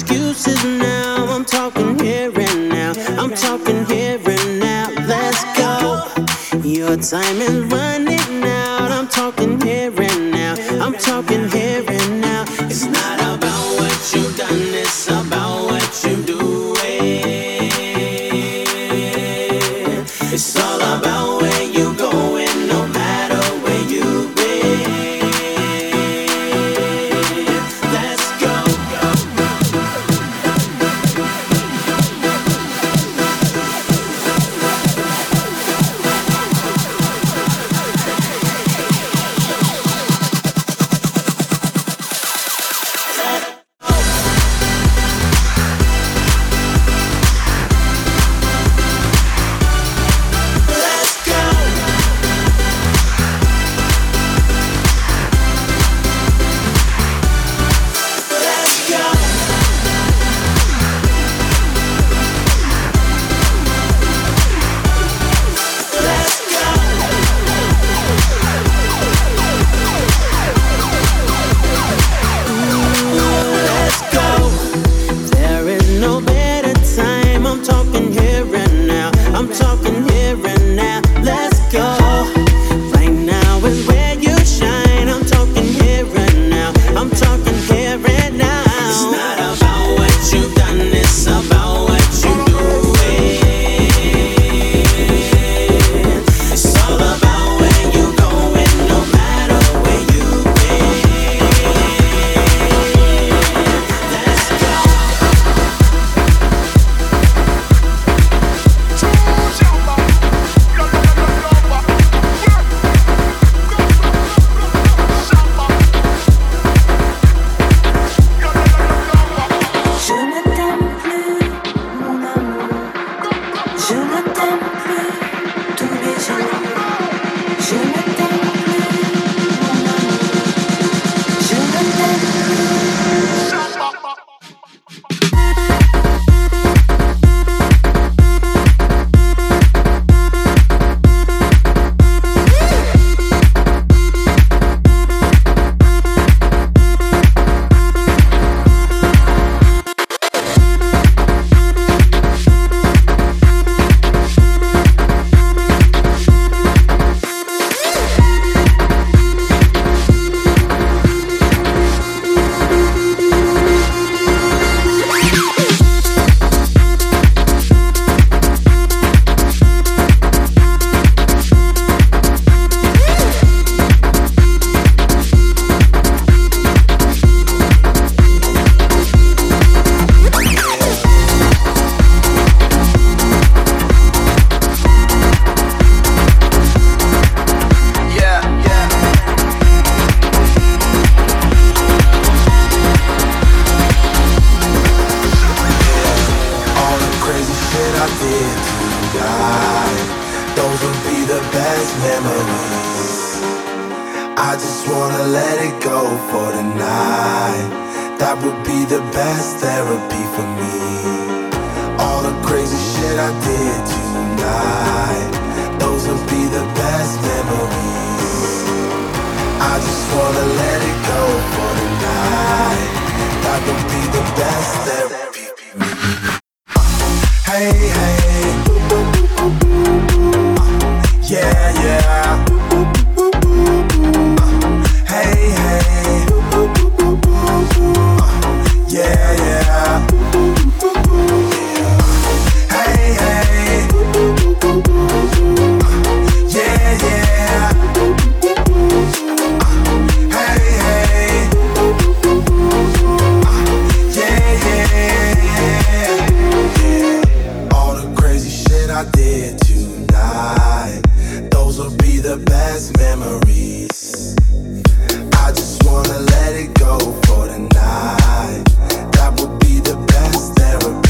excuses now. I'm talking here and now. I'm talking here and now. Let's go. Your time is running. I did tonight. Those will be the best memories. I just wanna let it go for tonight. That will be the best therapy.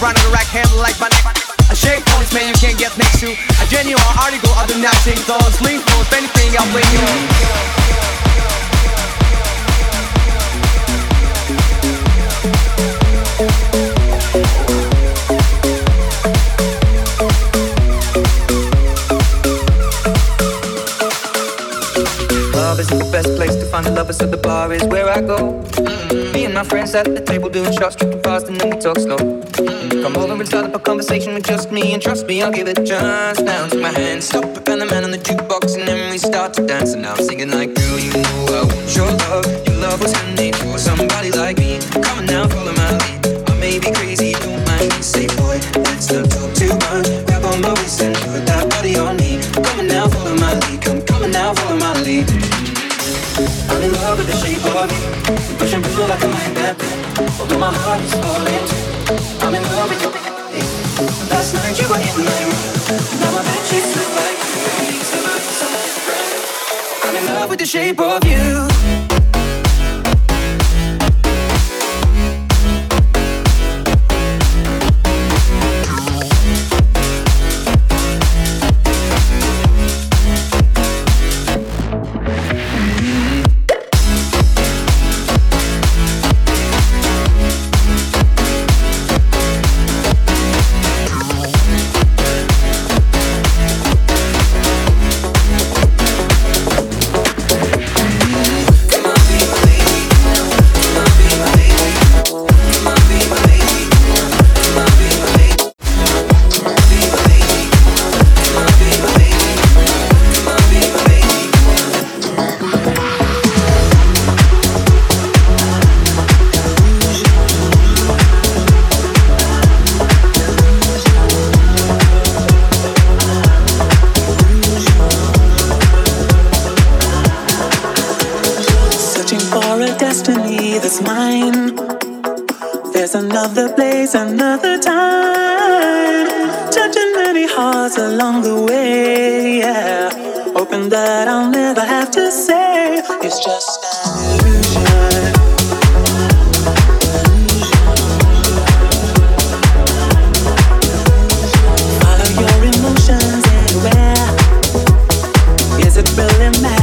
The rack, handle like my neck. I shake this man, you can't get next to. A genuine article, I do not sing thoughts. Lean for if anything, I'll play you. Love isn't the best place to find a lover, so the bar is where I go. Me and my friends at the table doing shots, tripping fast, and then we talk slow. Come over and start up a conversation with just me, and trust me, I'll give it chance. Now take my hand, stop and the man on the jukebox, and then we start to dance. And now I'm singing like, girl, you know I want your love. Your love was handmade for somebody like me. Come on now, follow my lead. I may be crazy, don't mind me. Say, boy, let's not talk too much. Grab on my waist and put that body on me. Come on now, follow my lead. Come, come on now, follow my lead. I'm in love with the shape of you. Push and pull like a magnet. Although my heart is falling too. Shape of you. Another place, another time. Touching many hearts along the way, yeah. Hoping that I'll never have to say it's just an illusion. Follow your emotions anywhere. Is it really magic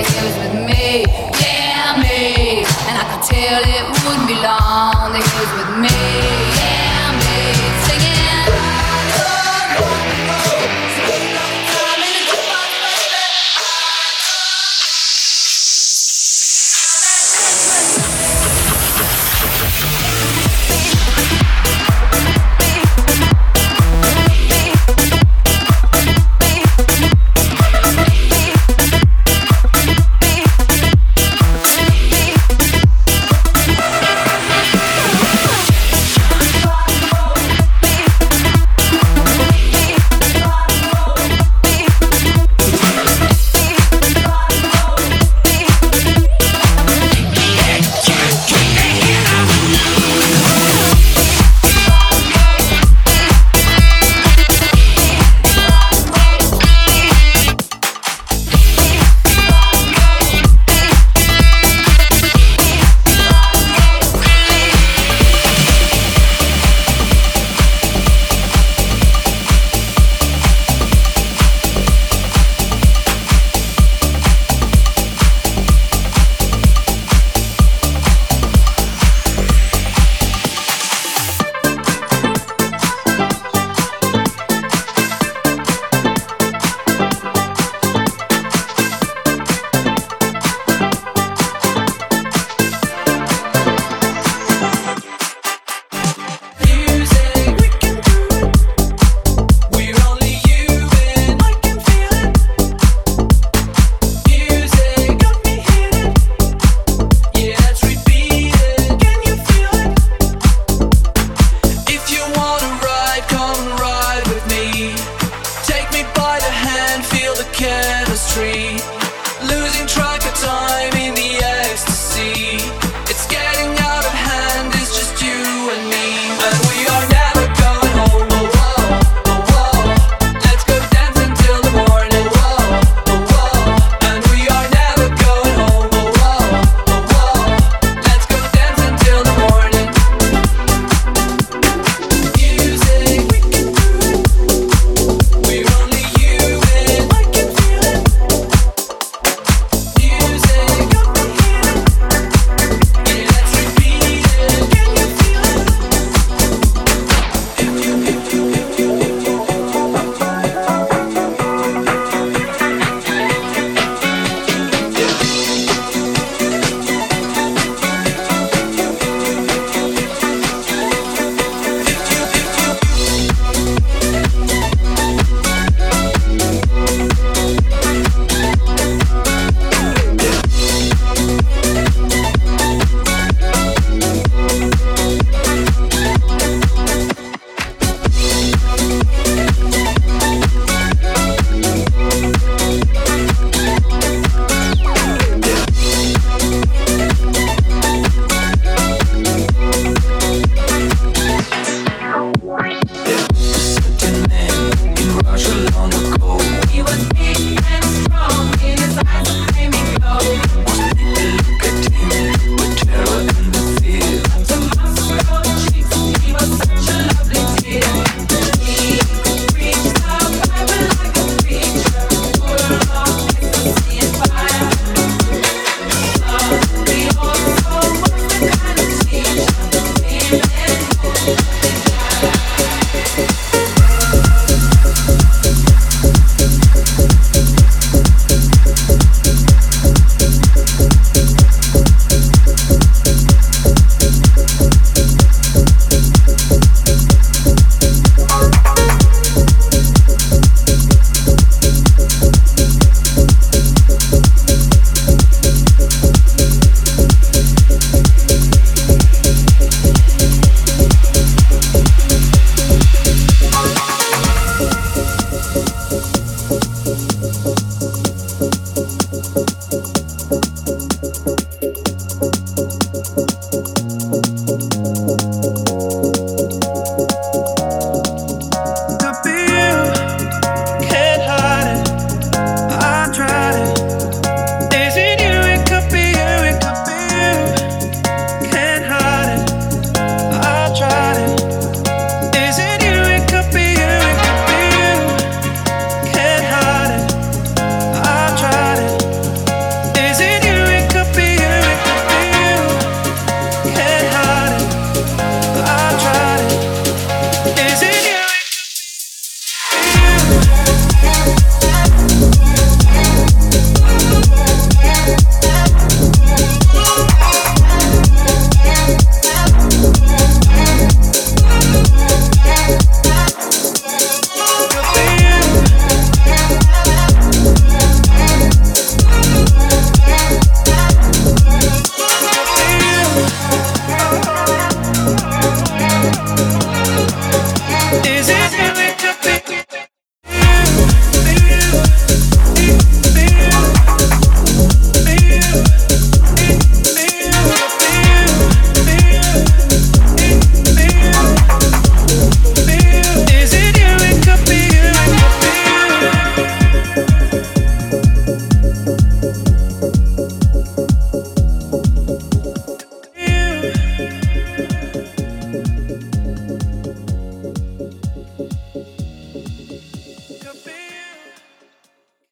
was with me, yeah, me. And I could tell it wouldn't be